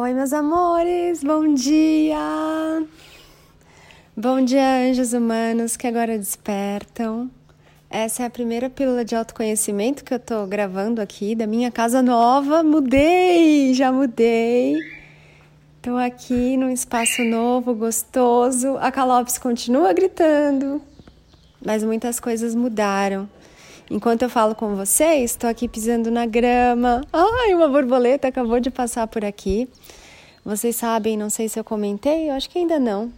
Oi, meus amores, bom dia! Bom dia, anjos humanos que agora despertam. Essa é a primeira pílula de autoconhecimento que eu tô gravando aqui da minha casa nova. Mudei, já mudei. Tô aqui num espaço novo, gostoso. A Calopes continua gritando, mas muitas coisas mudaram. Enquanto eu falo com vocês, estou aqui pisando na grama. Ai, uma borboleta acabou de passar por aqui. Vocês sabem, não sei se eu comentei, eu acho que ainda não.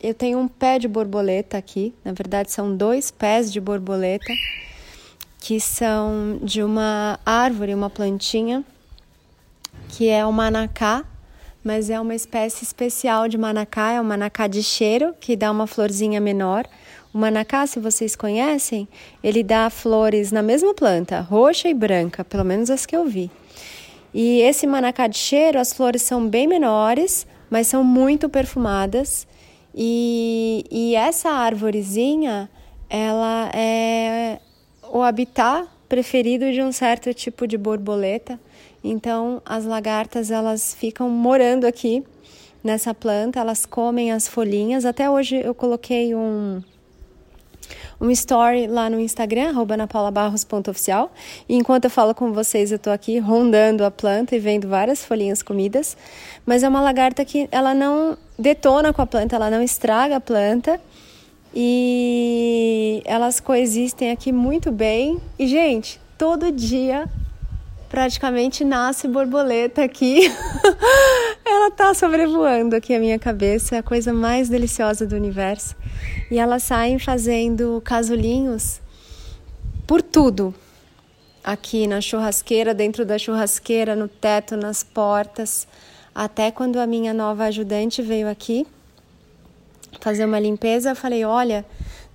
Eu tenho um pé de borboleta aqui, na verdade são dois pés de borboleta, que são de uma árvore, uma plantinha, que é o manacá, mas é uma espécie especial de manacá, é o manacá de cheiro, que dá uma florzinha menor. O manacá, se vocês conhecem, ele dá flores na mesma planta, roxa e branca, pelo menos as que eu vi. E esse manacá de cheiro, as flores são bem menores, mas são muito perfumadas. E, e essa árvorezinha, ela é o habitat preferido de um certo tipo de borboleta. Então, as lagartas elas ficam morando aqui nessa planta, elas comem as folhinhas. Até hoje eu coloquei um um story lá no Instagram, anapaulabarros.oficial. E enquanto eu falo com vocês, eu estou aqui rondando a planta e vendo várias folhinhas comidas. Mas é uma lagarta que ela não detona com a planta, ela não estraga a planta. E elas coexistem aqui muito bem. E, gente, todo dia praticamente nasce borboleta aqui. ela tá sobrevoando aqui a minha cabeça, é a coisa mais deliciosa do universo. E elas saem fazendo casulinhos por tudo. Aqui na churrasqueira, dentro da churrasqueira, no teto, nas portas. Até quando a minha nova ajudante veio aqui fazer uma limpeza, eu falei: olha,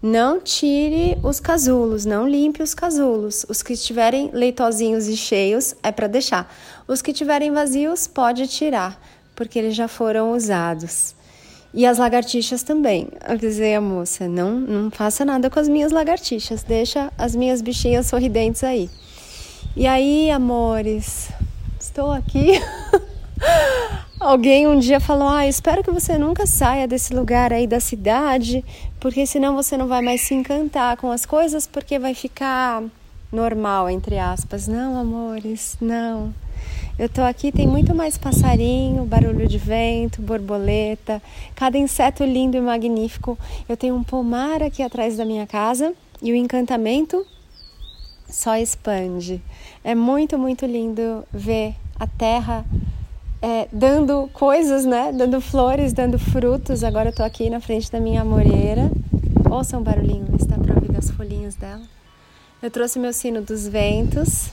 não tire os casulos, não limpe os casulos. Os que estiverem leitosinhos e cheios é para deixar. Os que estiverem vazios pode tirar, porque eles já foram usados. E as lagartixas também. Dizia a moça, não, não faça nada com as minhas lagartixas, deixa as minhas bichinhas sorridentes aí. E aí, amores, estou aqui Alguém um dia falou: Ah, espero que você nunca saia desse lugar aí da cidade, porque senão você não vai mais se encantar com as coisas, porque vai ficar normal, entre aspas. Não, amores, não. Eu tô aqui, tem muito mais passarinho, barulho de vento, borboleta, cada inseto lindo e magnífico. Eu tenho um pomar aqui atrás da minha casa e o encantamento só expande. É muito, muito lindo ver a terra é, dando coisas, né? Dando flores, dando frutos. Agora eu tô aqui na frente da minha amoreira. Ouça um barulhinho, está para ouvir as folhinhas dela. Eu trouxe meu sino dos ventos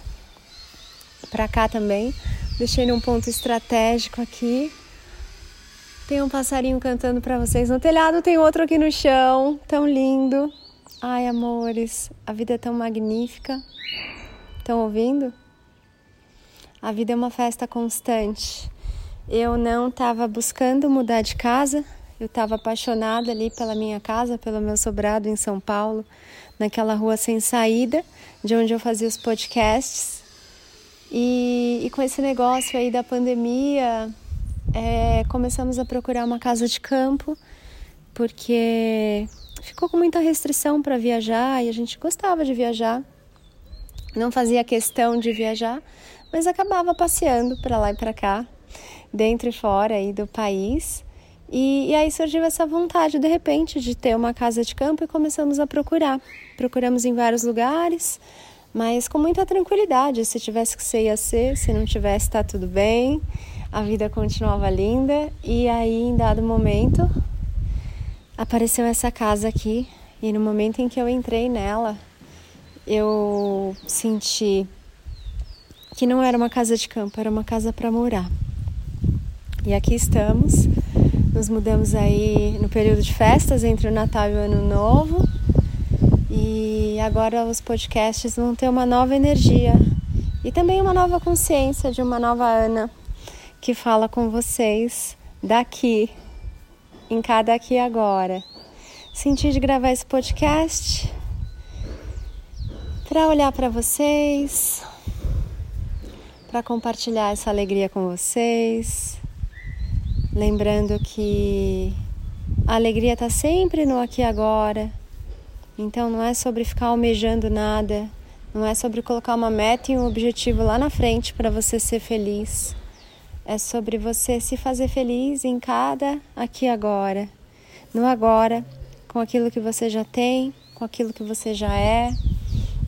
para cá também. Deixei num ponto estratégico aqui. Tem um passarinho cantando para vocês no telhado, tem outro aqui no chão, tão lindo. Ai, amores, a vida é tão magnífica. Estão ouvindo? A vida é uma festa constante. Eu não estava buscando mudar de casa, eu estava apaixonada ali pela minha casa, pelo meu sobrado em São Paulo, naquela rua sem saída, de onde eu fazia os podcasts. E, e com esse negócio aí da pandemia, é, começamos a procurar uma casa de campo, porque ficou com muita restrição para viajar e a gente gostava de viajar. Não fazia questão de viajar, mas acabava passeando para lá e para cá dentro e fora aí do país. E, e, aí surgiu essa vontade, de repente, de ter uma casa de campo e começamos a procurar. Procuramos em vários lugares, mas com muita tranquilidade. Se tivesse que ser, ia ser. Se não tivesse, tá tudo bem. A vida continuava linda. E aí, em dado momento, apareceu essa casa aqui. E no momento em que eu entrei nela, eu senti que não era uma casa de campo, era uma casa para morar. E aqui estamos. Nos mudamos aí no período de festas entre o Natal e o Ano Novo. E agora os podcasts vão ter uma nova energia e também uma nova consciência de uma nova Ana que fala com vocês daqui, em cada aqui e agora. Senti de gravar esse podcast para olhar para vocês, para compartilhar essa alegria com vocês lembrando que a alegria está sempre no aqui e agora. Então não é sobre ficar almejando nada, não é sobre colocar uma meta e um objetivo lá na frente para você ser feliz. É sobre você se fazer feliz em cada aqui e agora, no agora, com aquilo que você já tem, com aquilo que você já é.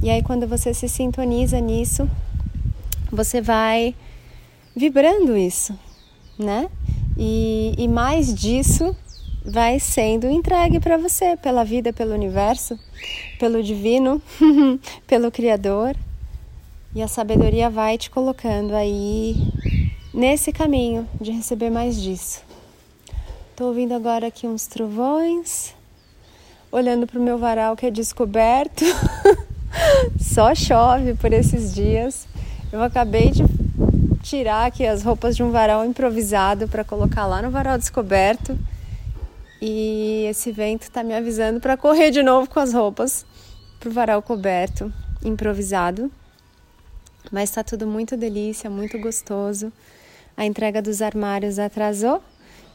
E aí quando você se sintoniza nisso, você vai vibrando isso, né? E, e mais disso vai sendo entregue para você pela vida, pelo universo, pelo divino, pelo Criador. E a sabedoria vai te colocando aí nesse caminho de receber mais disso. Estou ouvindo agora aqui uns trovões, olhando para o meu varal que é descoberto. Só chove por esses dias. Eu acabei de tirar aqui as roupas de um varal improvisado para colocar lá no varal descoberto e esse vento está me avisando para correr de novo com as roupas pro varal coberto, improvisado. Mas está tudo muito delícia, muito gostoso. A entrega dos armários atrasou,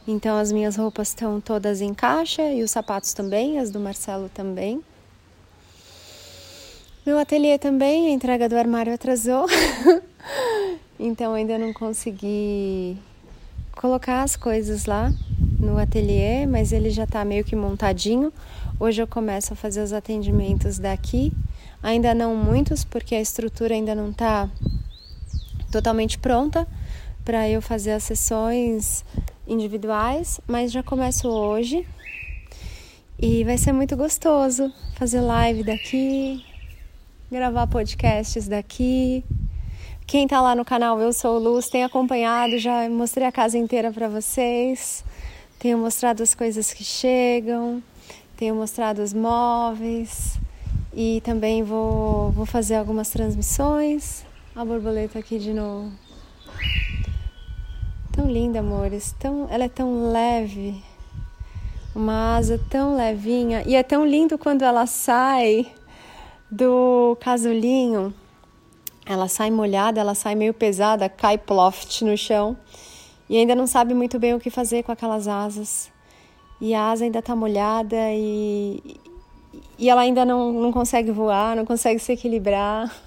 então as minhas roupas estão todas em caixa e os sapatos também, as do Marcelo também. Meu ateliê também, a entrega do armário atrasou. então ainda não consegui colocar as coisas lá no ateliê, mas ele já está meio que montadinho. Hoje eu começo a fazer os atendimentos daqui, ainda não muitos, porque a estrutura ainda não está totalmente pronta para eu fazer as sessões individuais, mas já começo hoje e vai ser muito gostoso fazer live daqui, gravar podcasts daqui. Quem tá lá no canal Eu Sou Luz tem acompanhado, já mostrei a casa inteira para vocês. Tenho mostrado as coisas que chegam, tenho mostrado os móveis e também vou, vou fazer algumas transmissões. A borboleta aqui de novo. Tão linda, amores. Tão, ela é tão leve. Uma asa tão levinha. E é tão lindo quando ela sai do casulinho. Ela sai molhada, ela sai meio pesada, cai ploft no chão e ainda não sabe muito bem o que fazer com aquelas asas. E a asa ainda está molhada e, e ela ainda não, não consegue voar, não consegue se equilibrar.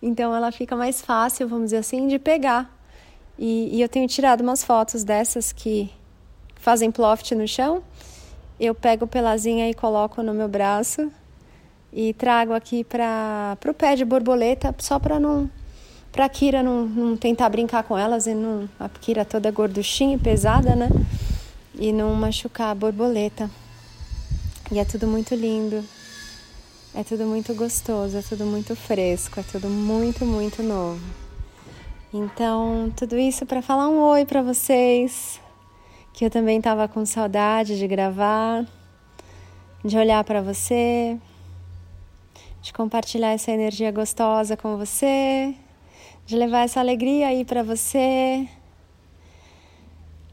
Então ela fica mais fácil, vamos dizer assim, de pegar. E, e eu tenho tirado umas fotos dessas que fazem ploft no chão. Eu pego pelazinha e coloco no meu braço e trago aqui para o pé de borboleta, só para não para a Kira não, não, tentar brincar com elas e não a Kira toda gorduchinha e pesada, né? E não machucar a borboleta. E é tudo muito lindo. É tudo muito gostoso, é tudo muito fresco, é tudo muito, muito novo. Então, tudo isso para falar um oi para vocês, que eu também estava com saudade de gravar, de olhar para você, de compartilhar essa energia gostosa com você, de levar essa alegria aí para você.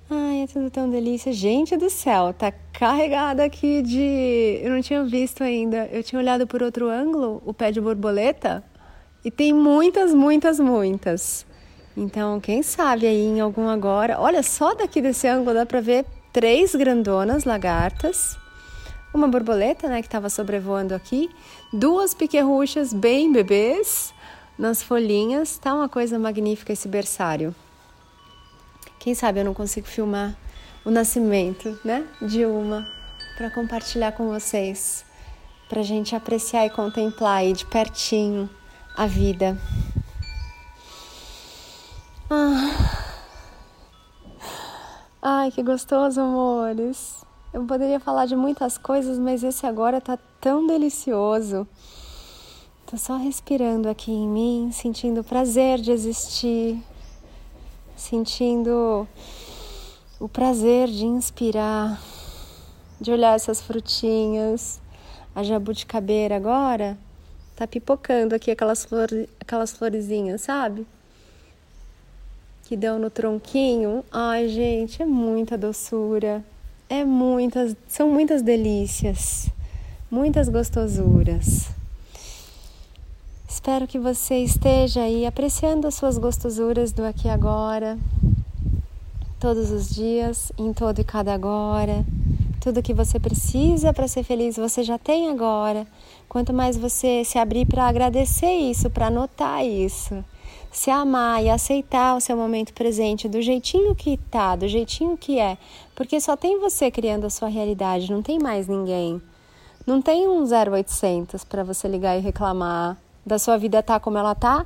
Ai, é tudo tão delícia. Gente do céu, tá carregada aqui de. Eu não tinha visto ainda. Eu tinha olhado por outro ângulo o pé de borboleta e tem muitas, muitas, muitas. Então, quem sabe aí em algum agora. Olha, só daqui desse ângulo dá pra ver três grandonas lagartas, uma borboleta, né, que estava sobrevoando aqui, duas piquerruchas bem bebês nas folhinhas. Tá uma coisa magnífica esse berçário. Quem sabe eu não consigo filmar o nascimento, né, de uma para compartilhar com vocês, para gente apreciar e contemplar aí de pertinho a vida. Ah. Ai, que gostoso, amores. Eu poderia falar de muitas coisas, mas esse agora tá tão delicioso. Tô só respirando aqui em mim, sentindo o prazer de existir, sentindo o prazer de inspirar, de olhar essas frutinhas. A jabuticabeira agora tá pipocando aqui aquelas, flor, aquelas florezinhas, sabe? Que dão no tronquinho. Ai, gente, é muita doçura. É muitas, são muitas delícias, muitas gostosuras. Espero que você esteja aí apreciando as suas gostosuras do aqui e agora, todos os dias, em todo e cada agora. Tudo que você precisa para ser feliz você já tem agora. Quanto mais você se abrir para agradecer isso, para notar isso, se amar e aceitar o seu momento presente do jeitinho que tá, do jeitinho que é, porque só tem você criando a sua realidade, não tem mais ninguém. Não tem um 0800 para você ligar e reclamar da sua vida tá como ela tá,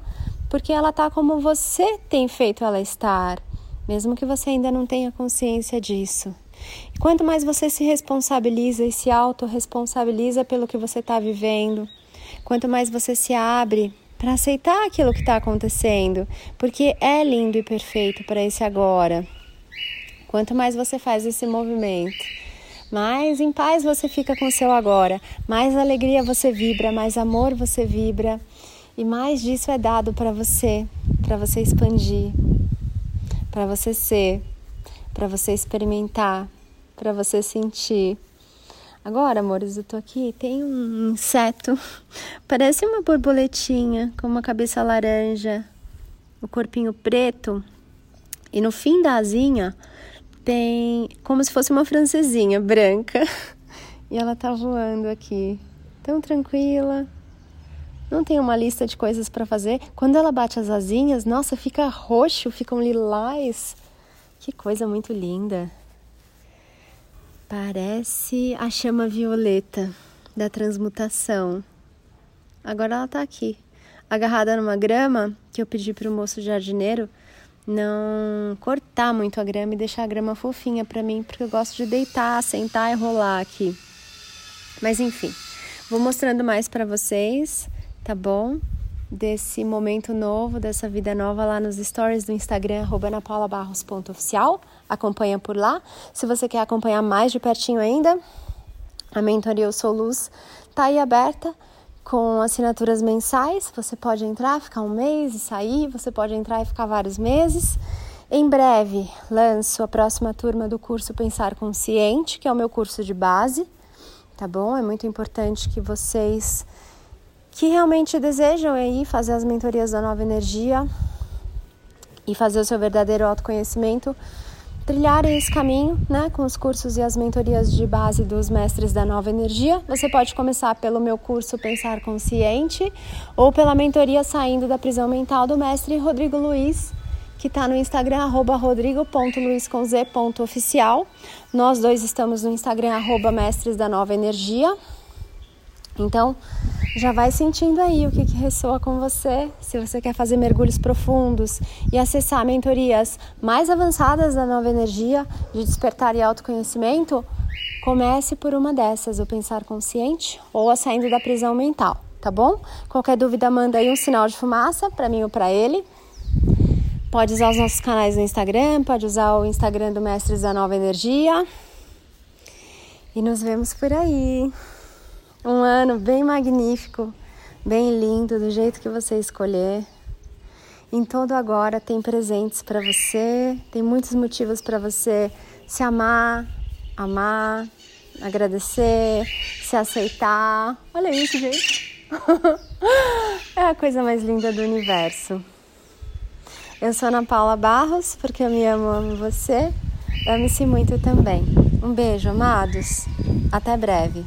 porque ela tá como você tem feito ela estar, mesmo que você ainda não tenha consciência disso. E quanto mais você se responsabiliza e se autorresponsabiliza pelo que você está vivendo, quanto mais você se abre para aceitar aquilo que está acontecendo, porque é lindo e perfeito para esse agora. Quanto mais você faz esse movimento, mais em paz você fica com o seu agora, mais alegria você vibra, mais amor você vibra e mais disso é dado para você, para você expandir, para você ser, para você experimentar, para você sentir. Agora, amores, eu tô aqui, tem um inseto, parece uma borboletinha com uma cabeça laranja, o corpinho preto, e no fim da asinha tem como se fosse uma francesinha branca. E ela tá voando aqui, tão tranquila. Não tem uma lista de coisas para fazer. Quando ela bate as asinhas, nossa, fica roxo, ficam lilás. Que coisa muito linda. Parece a chama violeta da transmutação. Agora ela tá aqui, agarrada numa grama que eu pedi pro moço jardineiro não cortar muito a grama e deixar a grama fofinha para mim, porque eu gosto de deitar, sentar e rolar aqui. Mas enfim, vou mostrando mais para vocês, tá Desse momento novo, dessa vida nova lá nos stories do Instagram, anapaulabarros.oficial. Acompanha por lá. Se você quer acompanhar mais de pertinho ainda, a mentoria Eu Sou Luz tá aí aberta com assinaturas mensais. Você pode entrar, ficar um mês e sair, você pode entrar e ficar vários meses. Em breve lanço a próxima turma do curso Pensar Consciente, que é o meu curso de base, tá bom? É muito importante que vocês que realmente desejam aí fazer as mentorias da nova energia e fazer o seu verdadeiro autoconhecimento, trilharem esse caminho, né, com os cursos e as mentorias de base dos mestres da nova energia. Você pode começar pelo meu curso Pensar Consciente ou pela mentoria Saindo da Prisão Mental do mestre Rodrigo Luiz, que está no Instagram, arroba. Nós dois estamos no Instagram, arroba mestres da nova energia. Então, já vai sentindo aí o que, que ressoa com você. Se você quer fazer mergulhos profundos e acessar mentorias mais avançadas da nova energia de despertar e autoconhecimento, comece por uma dessas, o Pensar Consciente ou a Saindo da Prisão Mental, tá bom? Qualquer dúvida, manda aí um sinal de fumaça para mim ou para ele. Pode usar os nossos canais no Instagram, pode usar o Instagram do Mestres da Nova Energia. E nos vemos por aí. Um ano bem magnífico, bem lindo, do jeito que você escolher. Em todo agora tem presentes para você, tem muitos motivos para você se amar, amar, agradecer, se aceitar. Olha isso, gente. é a coisa mais linda do universo. Eu sou Ana Paula Barros, porque eu me amo, amo você. Ame-se muito também. Um beijo, amados. Até breve.